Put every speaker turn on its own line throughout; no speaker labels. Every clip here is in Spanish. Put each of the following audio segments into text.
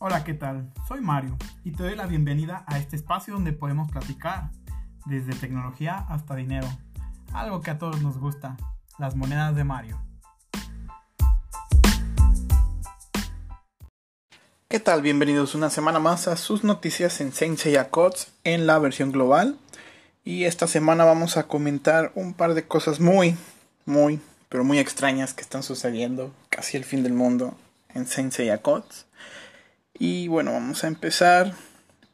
Hola, ¿qué tal? Soy Mario y te doy la bienvenida a este espacio donde podemos platicar desde tecnología hasta dinero, algo que a todos nos gusta, las monedas de Mario. ¿Qué tal? Bienvenidos una semana más a sus noticias en Sensei Codes en la versión global. Y esta semana vamos a comentar un par de cosas muy, muy, pero muy extrañas que están sucediendo casi el fin del mundo en Sensei Codes. Y bueno, vamos a empezar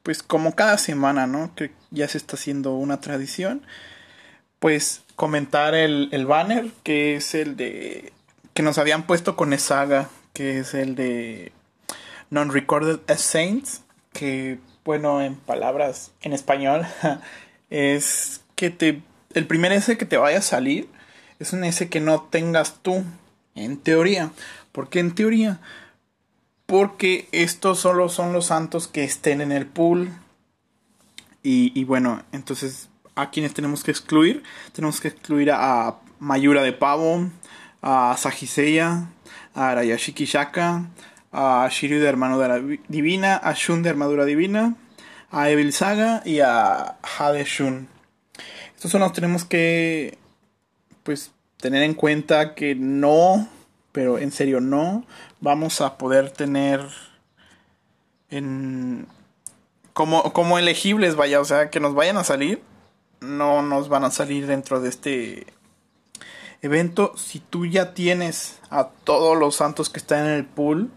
pues como cada semana, ¿no? Que ya se está haciendo una tradición. Pues comentar el, el banner que es el de que nos habían puesto con Esaga, que es el de Non-Recorded as Saints, que bueno, en palabras en español, es que te el primer S que te vaya a salir es un S que no tengas tú, en teoría. porque en teoría? Porque estos solo son los santos que estén en el pool. Y, bueno, entonces a quienes tenemos que excluir, tenemos que excluir a Mayura de Pavo, a Sajiseya, a Arayashiki Shaka, a Shiryu de Armadura Divina, a Shun de Armadura Divina, a Evil Saga y a Hade Shun. Estos son los tenemos que pues tener en cuenta que no, pero en serio no, vamos a poder tener en como, como elegibles, vaya, o sea, que nos vayan a salir, no nos van a salir dentro de este evento. Si tú ya tienes a todos los santos que están en el pool,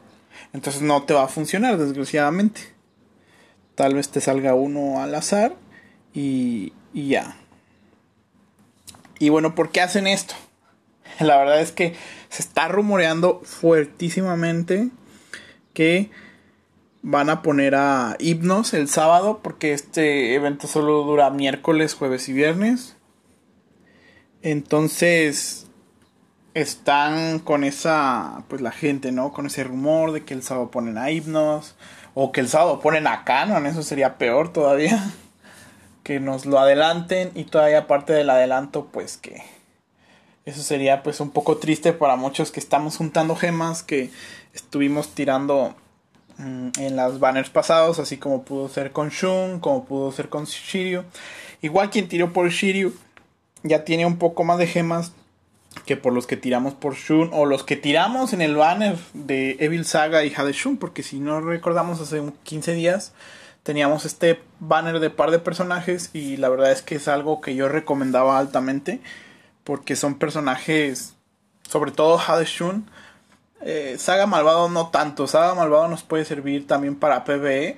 entonces no te va a funcionar, desgraciadamente. Tal vez te salga uno al azar y, y ya. Y bueno, ¿por qué hacen esto? La verdad es que se está rumoreando fuertísimamente que van a poner a Hipnos el sábado porque este evento solo dura miércoles, jueves y viernes. Entonces están con esa, pues la gente, ¿no? Con ese rumor de que el sábado ponen a Hipnos o que el sábado ponen a Canon, eso sería peor todavía. Que nos lo adelanten y todavía aparte del adelanto, pues que eso sería pues un poco triste para muchos que estamos juntando gemas que estuvimos tirando mm, en las banners pasados, así como pudo ser con Shun, como pudo ser con Shiryu. Igual quien tiró por Shiryu ya tiene un poco más de gemas que por los que tiramos por Shun o los que tiramos en el banner de Evil Saga y Hade Shun, porque si no recordamos hace 15 días teníamos este banner de par de personajes y la verdad es que es algo que yo recomendaba altamente porque son personajes, sobre todo Hade Shun. Eh, Saga Malvado no tanto, Saga Malvado nos puede servir también para PvE.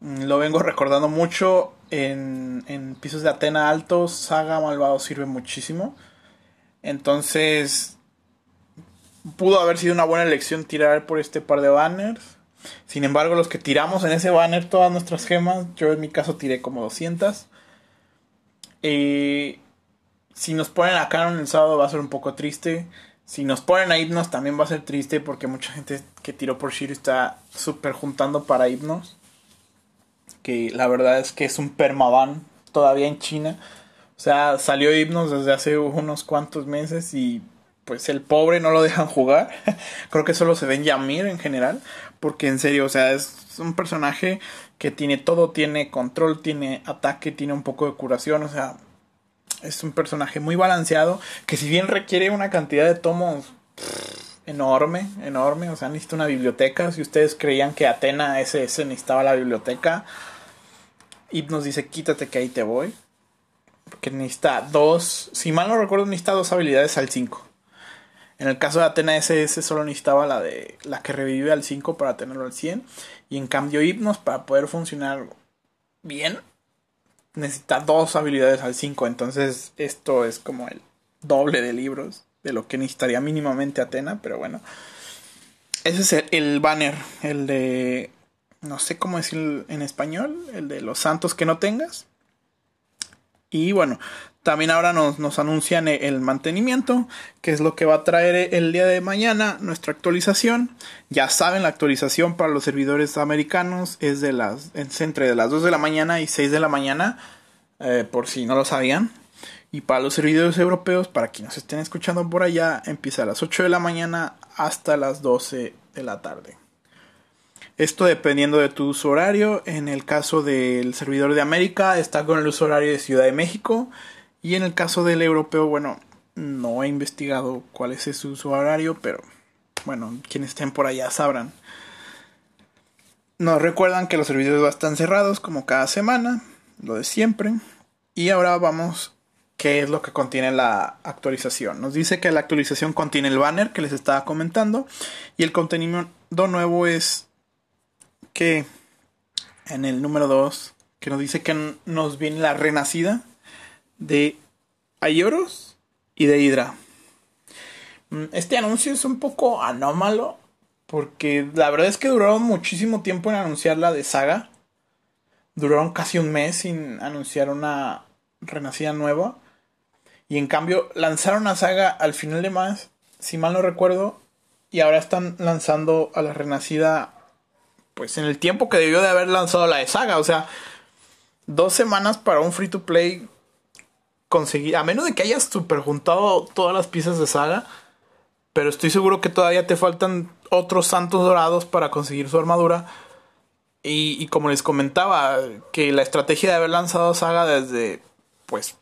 Mm, lo vengo recordando mucho en, en pisos de Atena altos, Saga Malvado sirve muchísimo. Entonces, pudo haber sido una buena elección tirar por este par de banners. Sin embargo, los que tiramos en ese banner todas nuestras gemas, yo en mi caso tiré como 200. Eh, si nos ponen a Canon el sábado va a ser un poco triste. Si nos ponen a Hipnos también va a ser triste porque mucha gente que tiró por Shiro está súper juntando para Hipnos. Que la verdad es que es un permaban todavía en China. O sea, salió Hipnos desde hace unos cuantos meses y pues el pobre no lo dejan jugar. Creo que solo se ven Yamir en general. Porque en serio, o sea, es un personaje que tiene todo, tiene control, tiene ataque, tiene un poco de curación. O sea, es un personaje muy balanceado que si bien requiere una cantidad de tomos enorme, enorme, o sea, necesita una biblioteca. Si ustedes creían que Atena SS necesitaba la biblioteca, nos dice quítate que ahí te voy. Porque necesita dos, si mal no recuerdo, necesita dos habilidades al 5. En el caso de Atena SS solo necesitaba la de la que revive al 5 para tenerlo al 100. Y en cambio Hipnos para poder funcionar bien necesita dos habilidades al 5. Entonces, esto es como el doble de libros de lo que necesitaría mínimamente Atena. Pero bueno, ese es el, banner, el de. No sé cómo decir en español, el de los santos que no tengas. Y bueno, también ahora nos, nos, anuncian el mantenimiento, que es lo que va a traer el día de mañana nuestra actualización. Ya saben, la actualización para los servidores americanos es de las entre de las 2 de la mañana y 6 de la mañana, eh, por si no lo sabían. Y para los servidores europeos, para quienes estén escuchando por allá, empieza a las 8 de la mañana hasta las 12 de la tarde. Esto dependiendo de tu uso horario. En el caso del servidor de América está con el uso horario de Ciudad de México. Y en el caso del europeo, bueno, no he investigado cuál es su horario, pero bueno, quienes estén por allá sabrán. Nos recuerdan que los servidores están cerrados como cada semana, lo de siempre. Y ahora vamos qué es lo que contiene la actualización. Nos dice que la actualización contiene el banner que les estaba comentando y el contenido nuevo es que en el número 2 que nos dice que nos viene la renacida de Ayoros y de Hydra. Mm, este anuncio es un poco anómalo porque la verdad es que duraron muchísimo tiempo en anunciar la de Saga. Duraron casi un mes sin anunciar una renacida nueva. Y en cambio lanzaron a Saga al final de más, si mal no recuerdo. Y ahora están lanzando a la renacida pues en el tiempo que debió de haber lanzado la de Saga. O sea, dos semanas para un free to play conseguir, a menos de que hayas super juntado todas las piezas de Saga. Pero estoy seguro que todavía te faltan otros santos dorados para conseguir su armadura. Y, como les comentaba, que la estrategia de haber lanzado Saga desde pues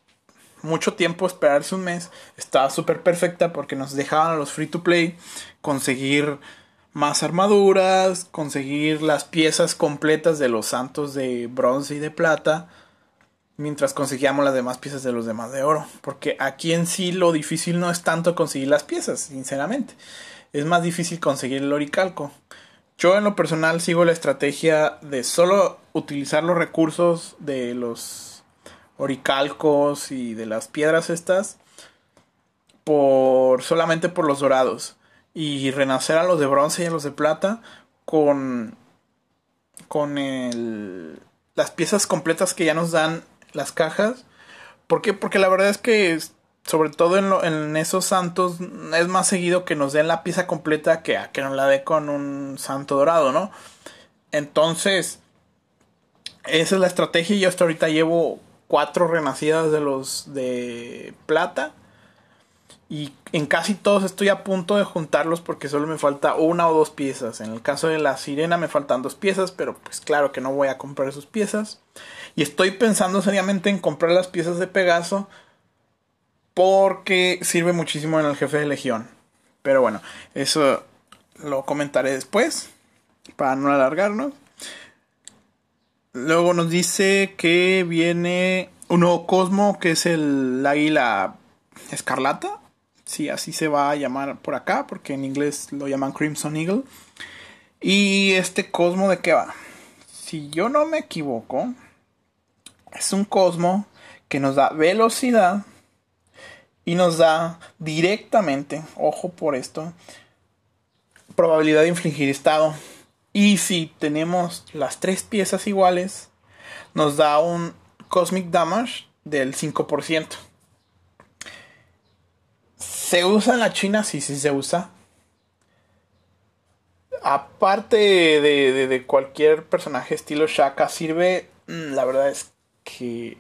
mucho tiempo, esperarse un mes, estaba súper perfecta porque nos dejaban a los free to play conseguir más armaduras, conseguir las piezas completas de los santos de bronce y de plata, mientras conseguíamos las demás piezas de los demás de oro. Porque aquí en sí lo difícil no es tanto conseguir las piezas, sinceramente. Es más difícil conseguir el oricalco. Yo en lo personal sigo la estrategia de solo utilizar los recursos de los oricalcos y de las piedras estas por solamente por los dorados y renacer a los de bronce y a los de plata con con el, las piezas completas que ya nos dan las cajas. ¿Por qué? Porque la verdad es que sobre todo en, en esos santos es más seguido que nos den la pieza completa que a que nos la dé con un santo dorado, ¿no? Entonces, esa es la estrategia yo hasta ahorita llevo cuatro renacidas de los de plata. Y en casi todos estoy a punto de juntarlos porque solo me falta una o dos piezas. En el caso de la sirena me faltan dos piezas, pero pues claro que no voy a comprar sus piezas. Y estoy pensando seriamente en comprar las piezas de Pegaso porque sirve muchísimo en el jefe de legión. Pero bueno, eso lo comentaré después para no alargarnos. Luego nos dice que viene un nuevo Cosmo que es el águila escarlata. Sí, así se va a llamar por acá, porque en inglés lo llaman Crimson Eagle. Y este Cosmo de qué va? Si yo no me equivoco, es un Cosmo que nos da velocidad y nos da directamente, ojo por esto, probabilidad de infligir estado. Y si tenemos las tres piezas iguales, nos da un Cosmic Damage del 5%. ¿Se usa en la China? Sí, sí se usa. Aparte de, de cualquier personaje estilo Shaka, sirve, mm, la verdad es que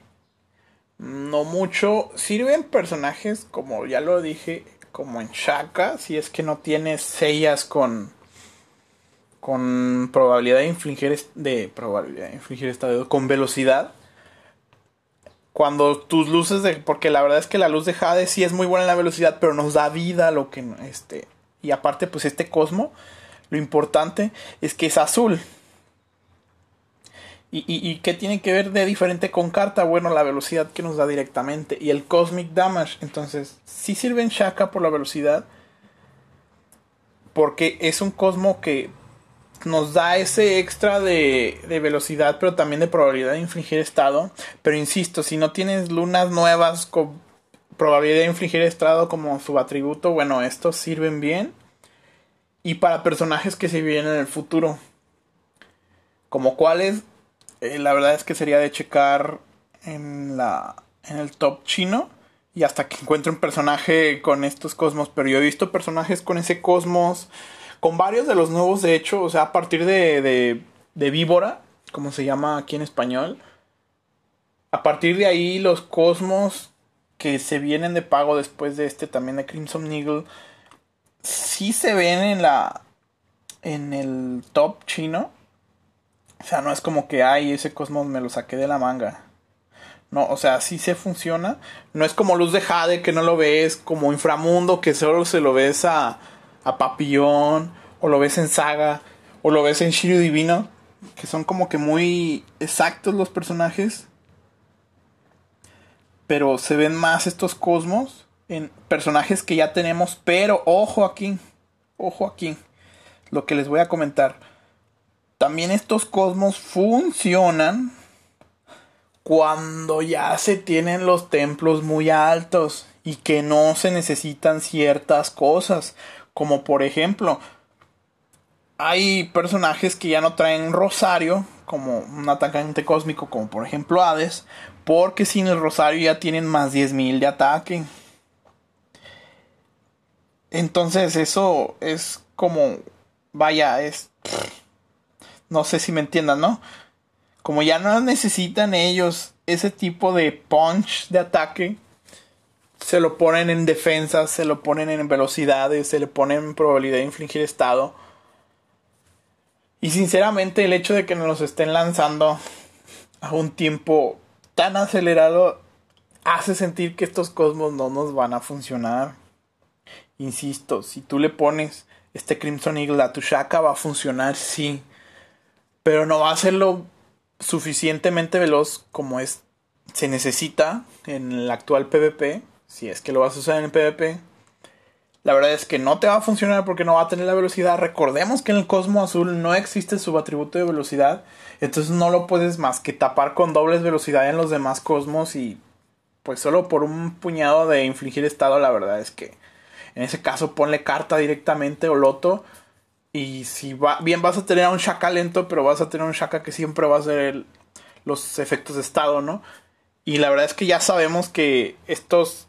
no mucho. Sirven personajes, como ya lo dije, como en Shaka, si es que no tienes sellas con con probabilidad de infligir de probabilidad infligir estado con velocidad cuando tus luces de porque la verdad es que la luz de Jade sí es muy buena en la velocidad pero nos da vida lo que este y aparte pues este cosmo lo importante es que es azul y, y, qué tiene que ver de diferente con carta bueno la velocidad que nos da directamente y el cosmic damage entonces sí sirve en Shaka por la velocidad porque es un cosmo que nos da ese extra de, velocidad, pero también de probabilidad de infligir estado. Pero insisto, si no tienes lunas nuevas con probabilidad de infligir estado como su atributo, bueno, estos sirven bien. Y para personajes que se vienen en el futuro. Como cuáles, eh, la verdad es que sería de checar en, la, en el top chino. Y hasta que encuentre un personaje con estos cosmos. Pero yo he visto personajes con ese cosmos con varios de los nuevos, de hecho, o sea, a partir de, de, de Víbora, como se llama aquí en español, a partir de ahí los cosmos que se vienen de pago después de este también de Crimson Eagle, sí se ven en la en el top chino, O sea, no es como que, ay, ese cosmos me lo saqué de la manga. No, o sea, sí se funciona. No es como Luz de Jade que no lo ves, como Inframundo que solo se lo ves a, a Papillón, o lo ves en Saga, o lo ves en Shiryu Divino, que son como que muy exactos los personajes. Pero se ven más estos cosmos en personajes que ya tenemos, pero ojo aquí, ojo aquí, lo que les voy a comentar. También estos cosmos funcionan cuando ya se tienen los templos muy altos y que no se necesitan ciertas cosas, como por ejemplo, hay personajes que ya no traen rosario, como un atacante cósmico, como por ejemplo Hades, porque sin el rosario ya tienen más 10.000 de ataque. Entonces eso es como, vaya, es... No sé si me entiendan, ¿no? como ya no necesitan ellos ese tipo de punch de ataque, se lo ponen en defensa, se lo ponen en velocidades, se le ponen en probabilidad de infligir estado. Y sinceramente el hecho de que nos estén lanzando a un tiempo tan acelerado hace sentir que estos cosmos no nos van a funcionar. Insisto, si tú le pones este Crimson Eagle a tu Shaka va a funcionar, sí. Pero no va a hacerlo suficientemente veloz como es se necesita en el actual PvP, si es que lo vas a usar en el PvP. La verdad es que no te va a funcionar porque no va a tener la velocidad. Recordemos que en el Cosmo Azul no existe subatributo de velocidad. Entonces no lo puedes más que tapar con dobles velocidad en los demás cosmos. Y pues solo por un puñado de infligir estado, la verdad es que en ese caso ponle carta directamente o loto. Y si va, bien vas a tener a un Shaka lento, pero vas a tener un Shaka que siempre va a hacer los efectos de estado, ¿no? Y la verdad es que ya sabemos que estos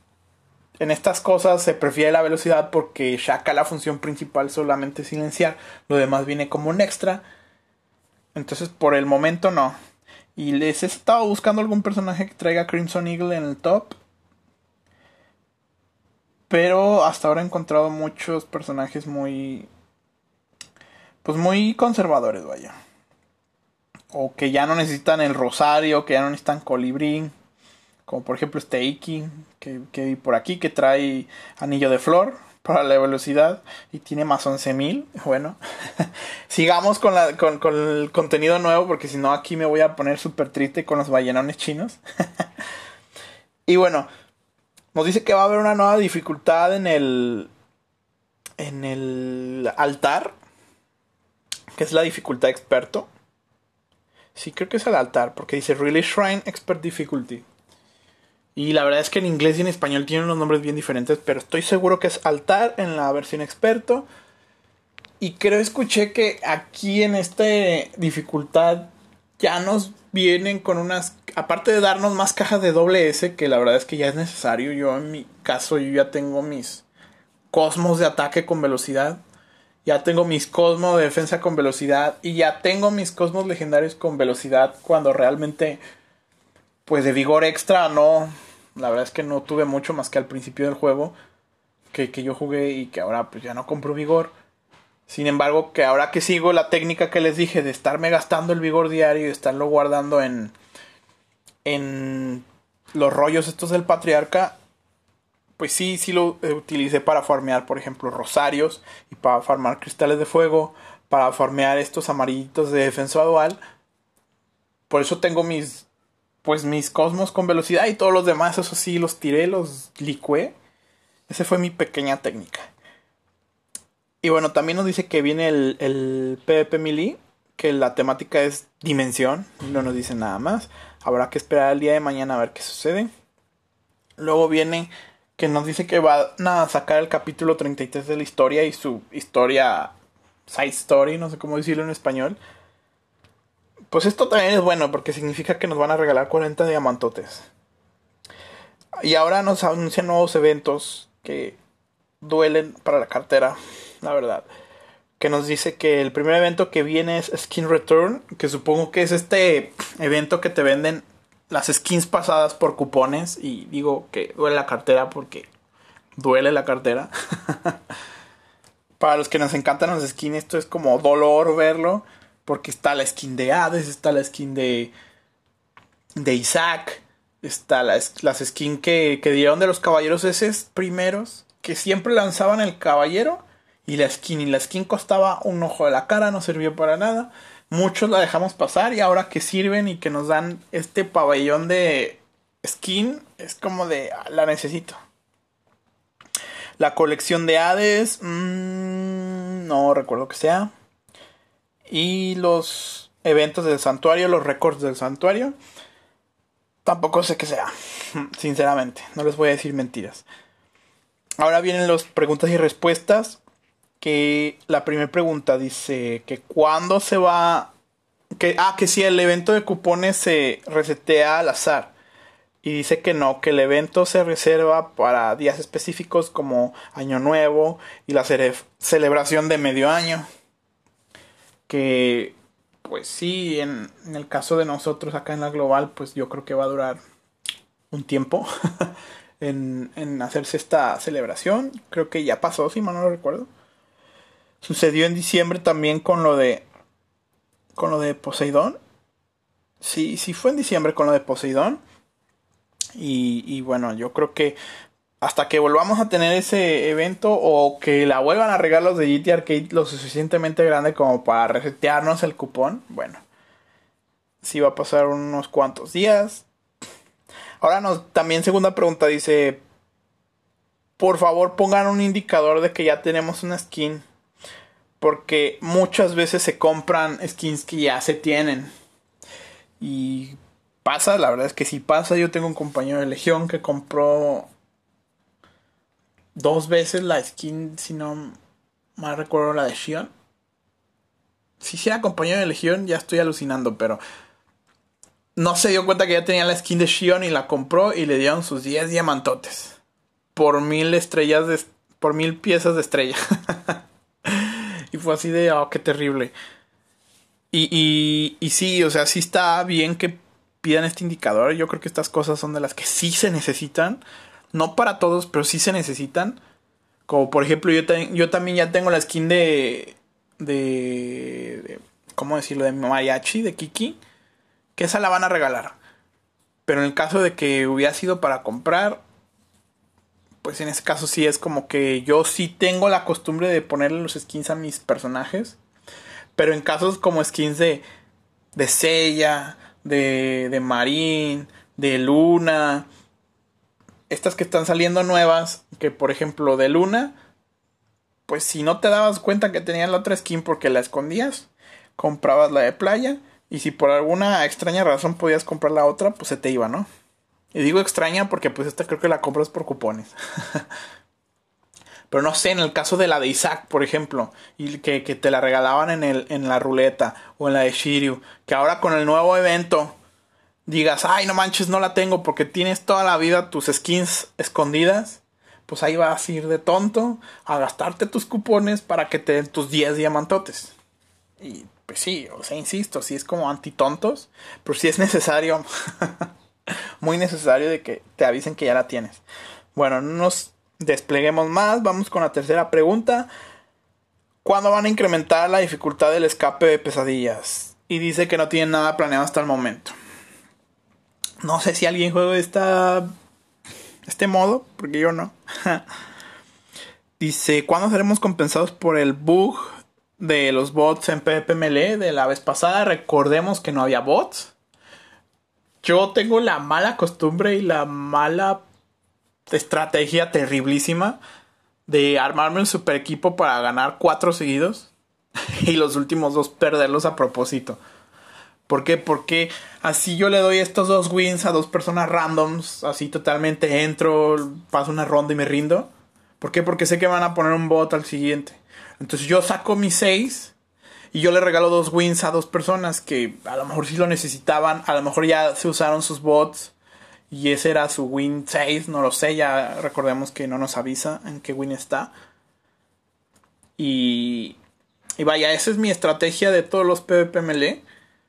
en estas cosas se prefiere la velocidad porque Shaka la función principal solamente silenciar, lo demás viene como un extra. Entonces por el momento no. Y les he estado buscando algún personaje que traiga Crimson Eagle en el top. Pero hasta ahora he encontrado muchos personajes muy pues muy conservadores, vaya. O que ya no necesitan el rosario, que ya no necesitan colibrí. Como por ejemplo este Iki, que, que por aquí, que trae anillo de flor para la velocidad y tiene más 11.000. Bueno, sigamos con, la, con, con, el contenido nuevo porque si no aquí me voy a poner súper triste con los ballenones chinos. y bueno, nos dice que va a haber una nueva dificultad en el, en el altar que es la dificultad experto. Sí, creo que es el altar, porque dice Really Shrine Expert Difficulty. Y la verdad es que en inglés y en español tienen unos nombres bien diferentes, pero estoy seguro que es altar en la versión experto. Y creo escuché que aquí en esta dificultad ya nos vienen con unas... Aparte de darnos más cajas de doble S, que la verdad es que ya es necesario. Yo en mi caso yo ya tengo mis cosmos de ataque con velocidad ya tengo mis cosmos de defensa con velocidad y ya tengo mis cosmos legendarios con velocidad cuando realmente pues de vigor extra no. La verdad es que no tuve mucho más que al principio del juego que, que yo jugué y que ahora pues ya no compro vigor. Sin embargo que ahora que sigo la técnica que les dije de estarme gastando el vigor diario y estarlo guardando en en los rollos estos del patriarca pues sí, sí lo utilicé para farmear, por ejemplo, rosarios y para farmar cristales de fuego, para farmear estos amarillitos de defensa dual. Por eso tengo mis, pues mis cosmos con velocidad y todos los demás, eso sí, los tiré, los licué. Esa fue mi pequeña técnica. Y bueno, también nos dice que viene el, el PvP Melee, que la temática es dimensión, no nos dice nada más. Habrá que esperar el día de mañana a ver qué sucede. Luego viene que nos dice que van a sacar el capítulo 33 de la historia y su historia side story, no sé cómo decirlo en español. Pues esto también es bueno porque significa que nos van a regalar 40 diamantotes. Y ahora nos anuncian nuevos eventos que duelen para la cartera, la verdad. Que nos dice que el primer evento que viene es Skin Return, que supongo que es este evento que te venden las skins pasadas por cupones y digo que duele la cartera porque duele la cartera. Para los que nos encantan los skins, esto es como dolor verlo. Porque está la skin de Hades, está la skin de, de Isaac, está las, las skins que, que dieron de los caballeros esos primeros, que siempre lanzaban el caballero y la skin. Y la skin costaba un ojo de la cara, no servía para nada. Muchos la dejamos pasar y ahora que sirven y que nos dan este pabellón de skin, es como de, ah, la necesito. La colección de Hades, mmm, no recuerdo que sea. Y los eventos del santuario, los récords del santuario. Tampoco sé qué sea, sinceramente. No les voy a decir mentiras. Ahora vienen las preguntas y respuestas. Que la primera pregunta dice que cuándo se va... Que, ah, que si el evento de cupones se resetea al azar. Y dice que no, que el evento se reserva para días específicos como Año Nuevo y la celebración de medio año. Que pues sí, en, el caso de nosotros acá en la global, pues yo creo que va a durar un tiempo en, en hacerse esta celebración. Creo que ya pasó, si mal no lo recuerdo. Sucedió en diciembre también con lo de. con lo de Poseidón. Sí, sí fue en diciembre con lo de Poseidón. Y, y bueno, yo creo que hasta que volvamos a tener ese evento o que la vuelvan a regalar los de GT Arcade lo suficientemente grande como para resetearnos el cupón, bueno, sí va a pasar unos cuantos días. Ahora nos, también segunda pregunta dice, por favor pongan un indicador de que ya tenemos una skin. Porque muchas veces se compran skins que ya se tienen. Y pasa, la verdad es que sí pasa. Yo tengo un compañero de Legión que compró dos veces la skin, si no mal recuerdo, la de Shion. Si sea compañero de Legión, ya estoy alucinando, pero no se dio cuenta que ya tenía la skin de Shion y la compró y le dieron sus 10 diamantotes. Por mil estrellas de. Por mil piezas de estrella. fue así de. Oh, qué terrible. Y, y, y sí, o sea, sí está bien que pidan este indicador. Yo creo que estas cosas son de las que sí se necesitan. No para todos, pero sí se necesitan. Como por ejemplo, yo, yo también ya tengo la skin de, de, ¿Cómo decirlo? De Mariachi, de Kiki. Que esa la van a regalar. Pero en el caso de que hubiera sido para comprar. Pues en ese caso sí es como que yo sí tengo la costumbre de ponerle los skins a mis personajes. Pero en casos como skins de. De Sella, de, de Marín, de Luna, estas que están saliendo nuevas, que por ejemplo de Luna, pues si no te dabas cuenta que tenían la otra skin porque la escondías, comprabas la de playa y si por alguna extraña razón podías comprar la otra, pues se te iba, ¿no? Y digo extraña porque pues esta creo que la compras por cupones. Pero no sé, en el caso de la de Isaac, por ejemplo, y que, que te la regalaban en, el, en la ruleta o en la de Shiryu, que ahora con el nuevo evento digas, ay, no manches, no la tengo porque tienes toda la vida tus skins escondidas, pues ahí vas a ir de tonto a gastarte tus cupones para que te den tus 10 diamantotes. Y pues sí, o sea, insisto, sí es como antitontos, pero sí es necesario, muy necesario de que te avisen que ya la tienes. Bueno, no nos despleguemos más, vamos con la tercera pregunta. ¿Cuándo van a incrementar la dificultad del escape de pesadillas? Y dice que no tienen nada planeado hasta el momento. No sé si alguien juega esta, este modo, porque yo no. Dice, ¿cuándo seremos compensados por el bug de los bots en PvP de la vez pasada? Recordemos que no había bots. Yo tengo la mala costumbre y la mala estrategia terriblísima de armarme un super equipo para ganar cuatro seguidos y los últimos dos perderlos a propósito. ¿Por qué? Porque así yo le doy estos dos wins a dos personas randoms, así totalmente entro, paso una ronda y me rindo. ¿Por qué? Porque sé que van a poner un bot al siguiente. Entonces yo saco mis seis y yo le regalo dos wins a dos personas que a lo mejor sí lo necesitaban, a lo mejor ya se usaron sus bots y ese era su win 6, no lo sé, ya recordemos que no nos avisa en qué win está. Y, y vaya, esa es mi estrategia de todos los PvP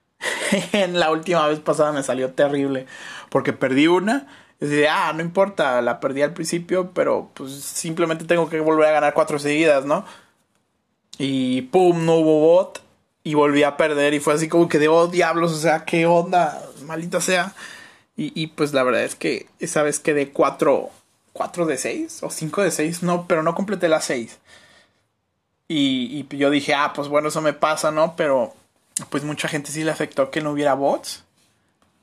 en la última vez pasada me salió terrible. Porque perdí una. Y dije, ah, no importa, la perdí al principio, pero pues simplemente tengo que volver a ganar cuatro seguidas, ¿no? Y pum, no hubo bot. y volví a perder y fue así como que de oh diablos, o sea, qué onda, malita sea. Y, y pues la verdad es que esa vez quedé 4, 4 de 6 o 5 de 6, no, pero no completé las 6. Y, y yo dije, ah, pues bueno, eso me pasa, ¿no? Pero pues mucha gente sí le afectó que no hubiera bots.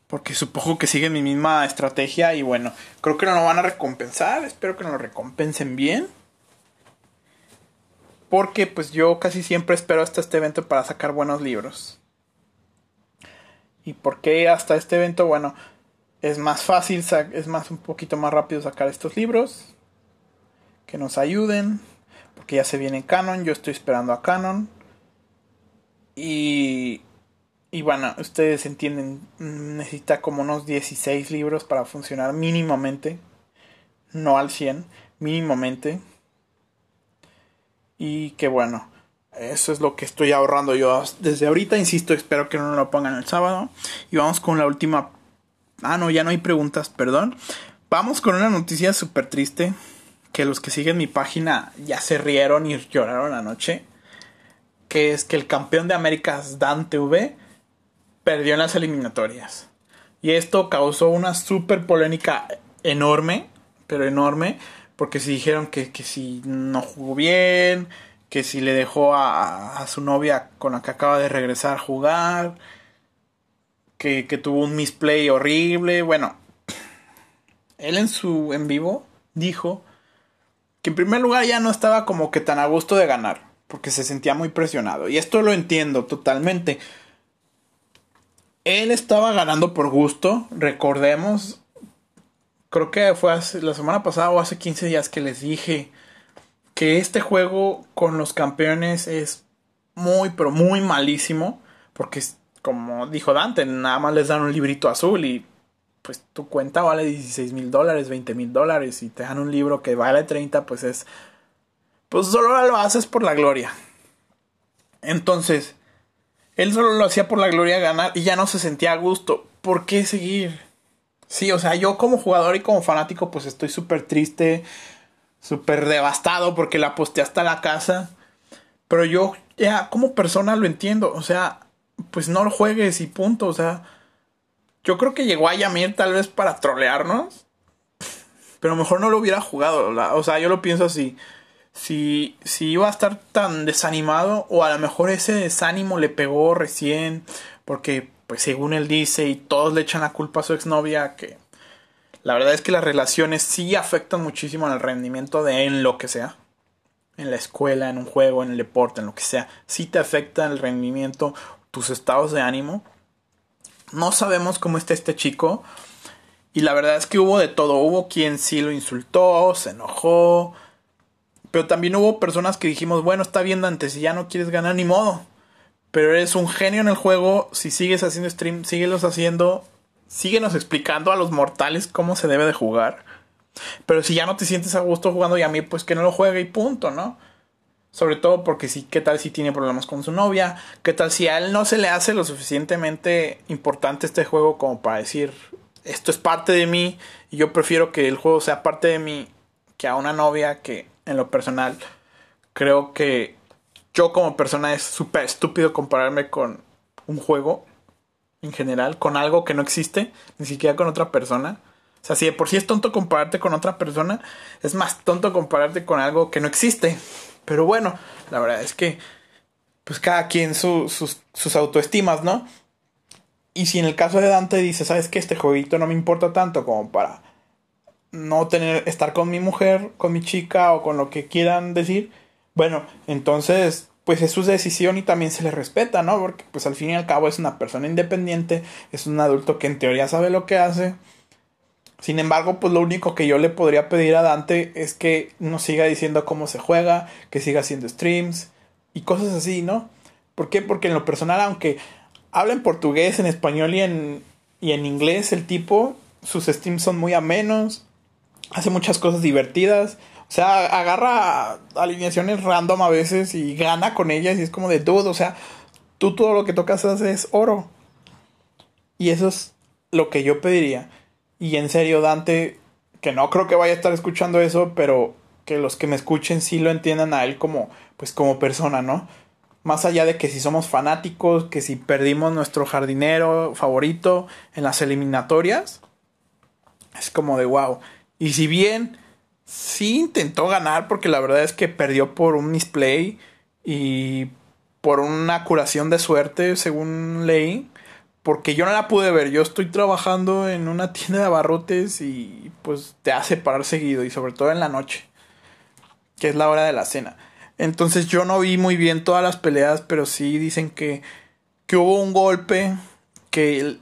Porque supongo que siguen mi misma estrategia y bueno, creo que no lo van a recompensar, espero que nos lo recompensen bien. Porque pues yo casi siempre espero hasta este evento para sacar buenos libros. ¿Y por qué hasta este evento? Bueno, es más fácil, es más un poquito más rápido sacar estos libros. Que nos ayuden. Porque ya se viene Canon, yo estoy esperando a Canon. Y y bueno, ustedes entienden, necesita como unos 16 libros para funcionar mínimamente. No al 100, mínimamente. Y que bueno, eso es lo que estoy ahorrando yo desde ahorita. Insisto, espero que no lo pongan el sábado. Y vamos con la última. Ah, no, ya no hay preguntas, perdón. Vamos con una noticia súper triste. Que los que siguen mi página ya se rieron y lloraron anoche. Que es que el campeón de Américas, Dante V perdió en las eliminatorias. Y esto causó una súper polémica enorme, pero enorme, porque se dijeron que, que si no jugó bien, que si le dejó a, su novia con la que acaba de regresar jugar, que, que tuvo un misplay horrible. Bueno, él en su en vivo dijo que en primer lugar ya no estaba como que tan a gusto de ganar, porque se sentía muy presionado. Y esto lo entiendo totalmente él estaba ganando por gusto, recordemos. Creo que fue la semana pasada o hace 15 días que les dije que este juego con los campeones es muy, pero muy malísimo. Porque, como dijo Dante, nada más les dan un librito azul y pues tu cuenta vale 16 mil dólares, 20 mil dólares y te dan un libro que vale 30, pues es... Pues solo lo haces por la gloria. Entonces, él solo lo hacía por la gloria ganar y ya no se sentía a gusto. ¿Por qué seguir? Sí, o sea, yo como jugador y como fanático pues estoy súper triste, súper devastado porque la aposté hasta la casa. Pero yo ya como persona lo entiendo, o sea, pues no lo juegues y punto, o sea, yo creo que llegó a Yamir tal vez para trolearnos, pero mejor no lo hubiera jugado, o sea, yo lo pienso así si, si iba a estar tan desanimado o a lo mejor ese desánimo le pegó recién porque pues según él dice y todos le echan la culpa a su exnovia que la verdad es que las relaciones sí afectan muchísimo al rendimiento de en lo que sea en la escuela, en un juego, en el deporte, en lo que sea, sí te afecta el rendimiento, tus estados de ánimo. No sabemos cómo está este chico. Y la verdad es que hubo de todo. Hubo quien sí lo insultó, se enojó, pero también hubo personas que dijimos, bueno, está bien Dante, si ya no quieres ganar ni modo. Pero eres un genio en el juego, si sigues haciendo stream, síguelos haciendo, síguenos explicando a los mortales cómo se debe de jugar. Pero si ya no te sientes a gusto jugando y a mí, pues que no lo juegue y punto, ¿no? Sobre todo porque sí, ¿qué tal si tiene problemas con su novia? ¿Qué tal si a él no se le hace lo suficientemente importante este juego como para decir, esto es parte de mí y yo prefiero que el juego sea parte de mí que a una novia que en lo personal, creo que yo como persona es súper estúpido compararme con un juego en general, con algo que no existe, ni siquiera con otra persona. O sea, si de por sí es tonto compararte con otra persona, es más tonto compararte con algo que no existe. Pero bueno, la verdad es que, pues cada quien sus, sus autoestimas, ¿no? Y si en el caso de Dante dice, ¿sabes qué? Este jueguito no me importa tanto como para no tener, estar con mi mujer, con mi chica o con lo que quieran decir, bueno, entonces, pues es su decisión y también se le respeta, ¿no? Porque pues al fin y al cabo es una persona independiente, es un adulto que en teoría sabe lo que hace. Sin embargo, pues lo único que yo le podría pedir a Dante es que no siga diciendo cómo se juega, que siga haciendo streams y cosas así, ¿no? ¿Por qué? Porque en lo personal, aunque habla en portugués, en español y en, y en inglés, el tipo, sus streams son muy amenos, hace muchas cosas divertidas. O sea, agarra alineaciones random a veces y gana con ellas y es como de dude, o sea, tú todo lo que tocas es oro. Y eso es lo que yo pediría. Y en serio, Dante, que no creo que vaya a estar escuchando eso, pero que los que me escuchen sí lo entiendan a él como, pues como persona, ¿no? Más allá de que si somos fanáticos, que si perdimos nuestro jardinero favorito en las eliminatorias, es como de wow. Y si bien sí intentó ganar, porque la verdad es que perdió por un misplay y por una curación de suerte, según leí. Porque yo no la pude ver. Yo estoy trabajando en una tienda de abarrotes y pues te hace parar seguido y sobre todo en la noche, que es la hora de la cena. Entonces yo no vi muy bien todas las peleas, pero sí dicen que, que hubo un golpe que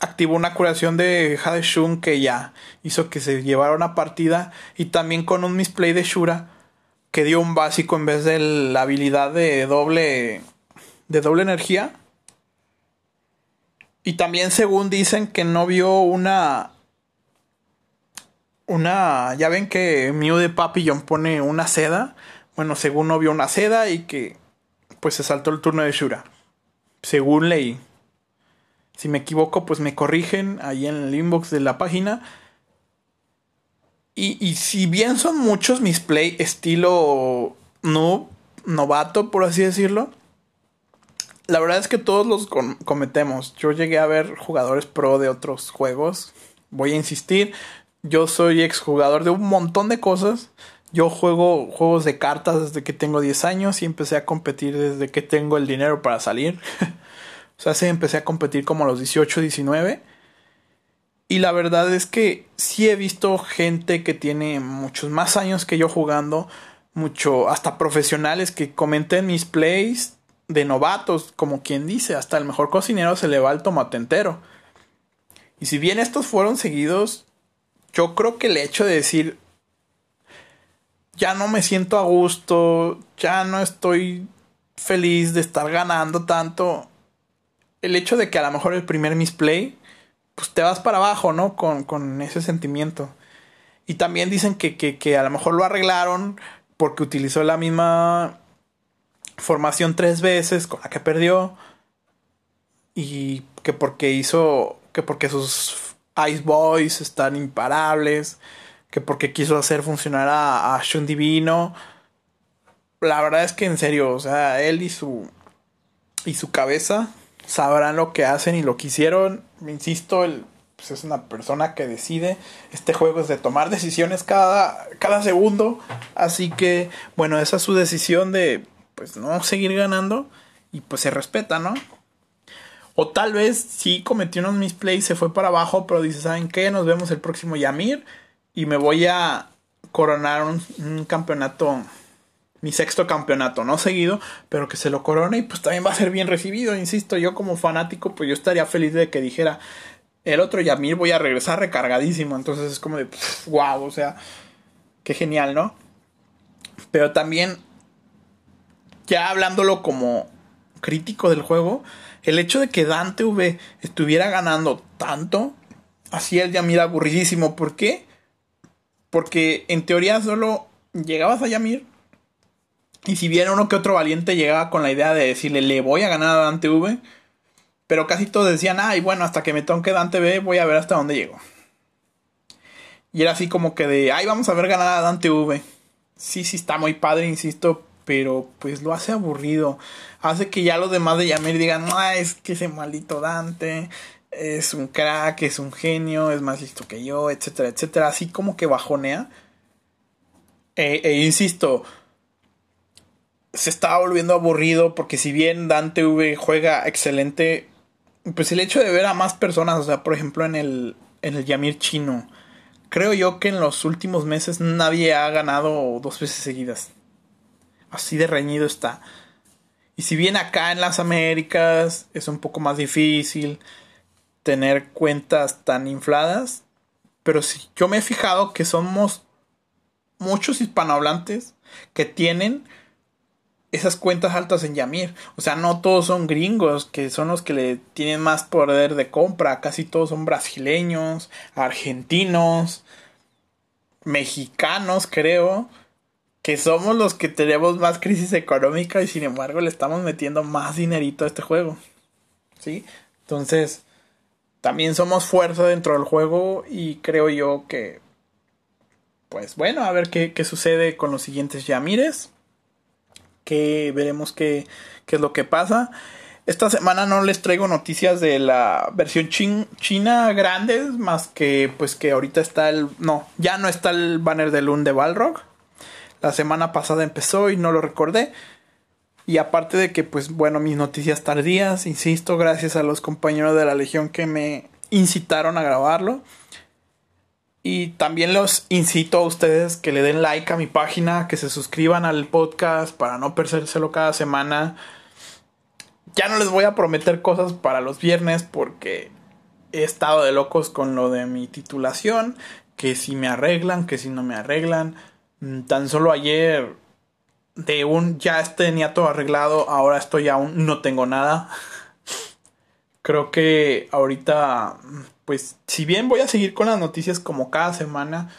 activó una curación de Hadeshun que ya hizo que se llevara una partida y también con un misplay de Shura que dio un básico en vez de la habilidad de doble de doble energía. Y también según dicen que no vio una una ya ven que Mew de Papillon pone una seda, bueno, según no vio una seda y que pues se saltó el turno de Shura. Según leí. Si me equivoco, pues me corrigen ahí en el inbox de la página. Y, si bien son muchos mis play estilo no novato, por así decirlo, la verdad es que todos los cometemos. Yo llegué a ver jugadores pro de otros juegos. Voy a insistir, yo soy exjugador de un montón de cosas. Yo juego juegos de cartas desde que tengo 10 años y empecé a competir desde que tengo el dinero para salir. o sea, sí, empecé a competir como a los 18, 19. Y la verdad es que sí he visto gente que tiene muchos más años que yo jugando, mucho, hasta profesionales que comenten mis plays de novatos, como quien dice, hasta el mejor cocinero se le va el tomate entero. Y si bien estos fueron seguidos, yo creo que el hecho de decir, ya no me siento a gusto, ya no estoy feliz de estar ganando tanto, el hecho de que a lo mejor el primer misplay pues te vas para abajo, ¿no? Con, ese sentimiento. Y también dicen que, que, a lo mejor lo arreglaron porque utilizó la misma formación tres veces con la que perdió. Y que porque hizo. Que porque sus Ice Boys están imparables. Que porque quiso hacer funcionar a, a Shun Divino. La verdad es que en serio, o sea, él y su. Y su cabeza sabrán lo que hacen y lo que hicieron. Insisto, él pues, es una persona que decide. Este juego es de tomar decisiones cada, cada segundo. Así que, bueno, esa es su decisión de pues no seguir ganando. Y pues se respeta, ¿no? O tal vez sí cometió unos misplays, se fue para abajo, pero dice, ¿saben qué? Nos vemos el próximo Yamir. Y me voy a coronar un campeonato mi sexto campeonato, no seguido, pero que se lo corone y pues también va a ser bien recibido, insisto, yo como fanático pues yo estaría feliz de que dijera el otro Yamir voy a regresar recargadísimo, entonces es como de wow, o sea, qué genial, ¿no? Pero también ya hablándolo como crítico del juego, el hecho de que Dante V estuviera ganando tanto, así el Yamir aburridísimo, ¿por qué? Porque en teoría solo llegabas a Yamir y si bien uno que otro valiente llegaba con la idea de decirle, le voy a ganar a Dante V, pero casi todos decían, ay, bueno, hasta que me toque Dante V, voy a ver hasta dónde llego. Y era así como que de, ay, vamos a ver ganar a Dante V. Sí, sí, está muy padre, insisto, pero pues lo hace aburrido. Hace que ya los demás de Yamir digan, no, es que ese maldito Dante es un crack, es un genio, es más listo que yo, etcétera, etcétera. Así como que bajonea. E, e insisto, se estaba volviendo aburrido porque si bien Dante V juega excelente, pues el hecho de ver a más personas, o sea, por ejemplo en el, en el Yamir chino, creo yo que en los últimos meses nadie ha ganado dos veces seguidas. Así de reñido está. Y si bien acá en las Américas es un poco más difícil tener cuentas tan infladas, pero si yo me he fijado que somos muchos hispanohablantes que tienen esas cuentas altas en Yamir. O sea, no todos son gringos, que son los que le tienen más poder de compra. Casi todos son brasileños, argentinos, mexicanos, creo. Que somos los que tenemos más crisis económica y sin embargo le estamos metiendo más dinerito a este juego. ¿Sí? Entonces, también somos fuerza dentro del juego y creo yo que... Pues bueno, a ver qué, qué sucede con los siguientes Yamires que veremos qué, qué es lo que pasa. Esta semana no les traigo noticias de la versión china grandes, más que pues que ahorita está el... No, ya no está el banner de Loon de Balrog. La semana pasada empezó y no lo recordé. Y aparte de que pues bueno, mis noticias tardías, insisto, gracias a los compañeros de la Legión que me incitaron a grabarlo. Y también los incito a ustedes que le den like a mi página, que se suscriban al podcast para no perdérselo cada semana ya no les voy a prometer cosas para los viernes porque he estado de locos con lo de mi titulación, que si me arreglan, que si no me arreglan. Mm, tan solo ayer de un ya tenía todo arreglado, ahora estoy aún no tengo nada. Creo que ahorita pues si bien voy a seguir con las noticias como cada semana,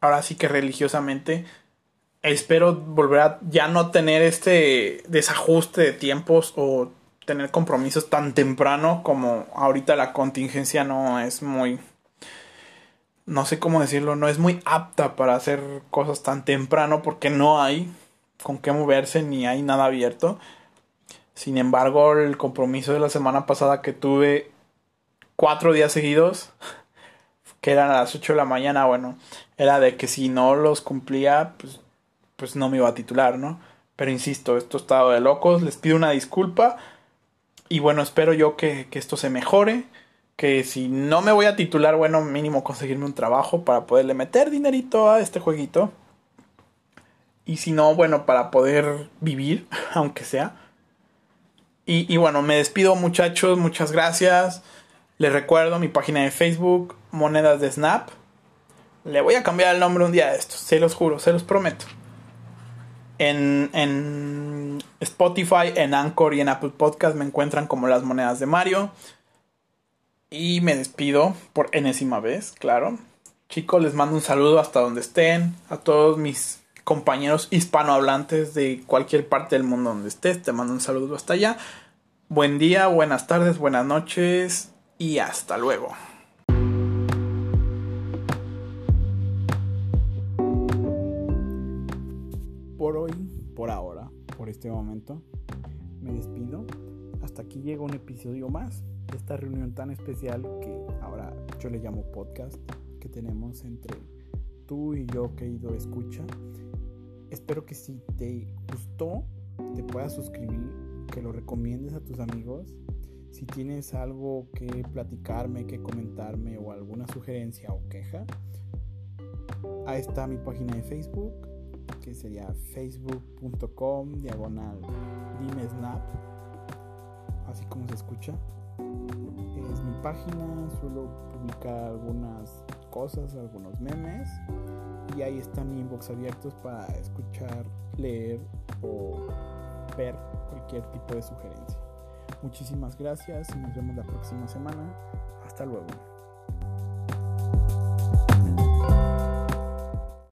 ahora sí que religiosamente espero volver a ya no tener este desajuste de tiempos o tener compromisos tan temprano como ahorita la contingencia no es muy no sé cómo decirlo, no es muy apta para hacer cosas tan temprano porque no hay con qué moverse ni hay nada abierto. Sin embargo, el compromiso de la semana pasada que tuve cuatro días seguidos, que eran a las 8 de la mañana, bueno, era de que si no los cumplía, pues pues no me iba a titular, ¿no? Pero insisto, esto estado de locos, les pido una disculpa y bueno, espero yo que, esto se mejore, que si no me voy a titular, bueno, mínimo conseguirme un trabajo para poderle meter dinerito a este jueguito. Y si no, bueno, para poder vivir, aunque sea. Y, y, bueno, me despido muchachos, muchas gracias. Les recuerdo mi página de Facebook, Monedas de Snap. Le voy a cambiar el nombre un día de estos, se los juro, se los prometo. En, Spotify, en Anchor y en Apple Podcast me encuentran como las monedas de Mario. Y me despido por enésima vez, claro. Chicos, les mando un saludo hasta donde estén. A todos mis compañeros hispanohablantes de cualquier parte del mundo donde estés, te mando un saludo hasta allá. Buen día, buenas tardes, buenas noches y hasta luego. por ahora, por este momento, me despido. Hasta aquí llega un episodio más de esta reunión tan especial que ahora yo le llamo podcast que tenemos entre tú y yo, querido escucha. Espero que si te gustó, te puedas suscribir, que lo recomiendes a tus amigos. Si tienes algo que platicarme, que comentarme o alguna sugerencia o queja, ahí está mi página de Facebook que sería facebook.com diagonal dimesnap, así como se escucha. Es mi página, suelo publicar algunas cosas, algunos memes y ahí está mi inbox abiertos para escuchar, leer o ver cualquier tipo de sugerencia. Muchísimas gracias y nos vemos la próxima semana. Hasta luego.